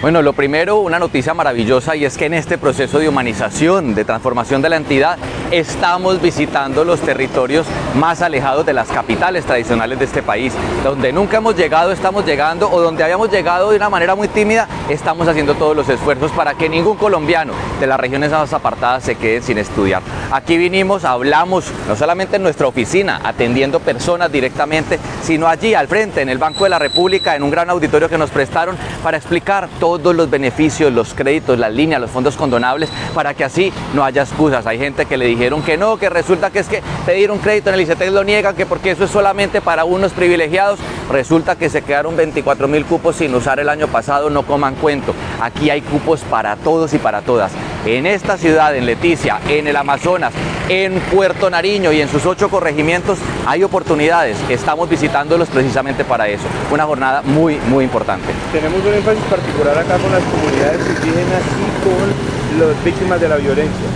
Bueno, lo primero, una noticia maravillosa y es que en este proceso de humanización, de transformación de la entidad, estamos visitando los territorios más alejados de las capitales tradicionales de este país. Donde nunca hemos llegado, estamos llegando, o donde habíamos llegado de una manera muy tímida, estamos haciendo todos los esfuerzos para que ningún colombiano de las regiones más apartadas se quede sin estudiar. Aquí vinimos, hablamos, no solamente en nuestra oficina, atendiendo personas directamente, sino allí al frente, en el Banco de la República, en un gran auditorio que nos prestaron para explicar todos los beneficios, los créditos, las líneas, los fondos condonables, para que así no haya excusas. Hay gente que le dijeron que no, que resulta que es que pedir un crédito en el ICETEX lo niegan, que porque eso es solamente para unos privilegiados. Resulta que se quedaron 24 mil cupos sin usar el año pasado, no coman cuento. Aquí hay cupos para todos y para todas. En esta ciudad, en Leticia, en el Amazonas, en Puerto Nariño y en sus ocho corregimientos hay oportunidades. Estamos visitándolos precisamente para eso. Una jornada muy, muy importante. Tenemos un énfasis particular acá con las comunidades indígenas y con las víctimas de la violencia.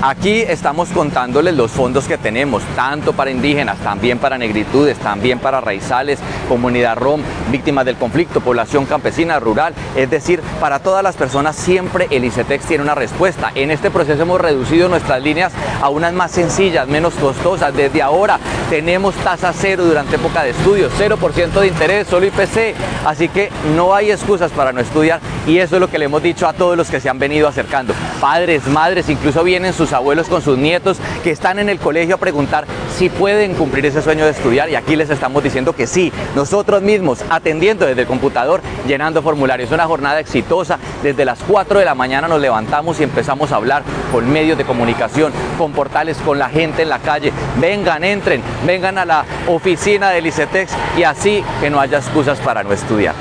Aquí estamos contándoles los fondos que tenemos, tanto para indígenas, también para negritudes, también para raizales, comunidad rom, víctimas del conflicto, población campesina, rural, es decir, para todas las personas siempre el ICETEX tiene una respuesta. En este proceso hemos reducido nuestras líneas a unas más sencillas, menos costosas. Desde ahora tenemos tasa cero durante época de estudio, 0% de interés, solo IPC, así que no hay excusas para no estudiar y eso es lo que le hemos dicho a todos los que se han venido acercando. Padres, madres, incluso vienen sus abuelos con sus nietos que están en el colegio a preguntar si pueden cumplir ese sueño de estudiar y aquí les estamos diciendo que sí, nosotros mismos atendiendo desde el computador, llenando formularios. Una jornada exitosa, desde las 4 de la mañana nos levantamos y empezamos a hablar con medios de comunicación, con portales, con la gente en la calle. Vengan, entren, vengan a la oficina del ICETEX y así que no haya excusas para no estudiar.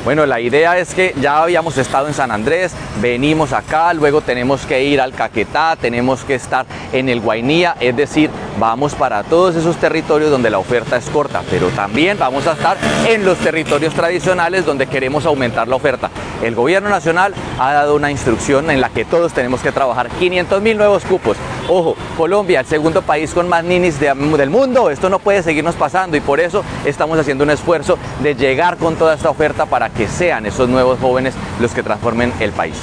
Bueno, la idea es que ya habíamos estado en San Andrés, venimos acá, luego tenemos que ir al Caquetá, tenemos que estar en el Guainía, es decir, vamos para todos esos territorios donde la oferta es corta, pero también vamos a estar en los territorios tradicionales donde queremos aumentar la oferta. El gobierno nacional ha dado una instrucción en la que todos tenemos que trabajar 500 mil nuevos cupos. Ojo, Colombia, el segundo país con más ninis del mundo, esto no puede seguirnos pasando y por eso estamos haciendo un esfuerzo de llegar con toda esta oferta para que sean esos nuevos jóvenes los que transformen el país.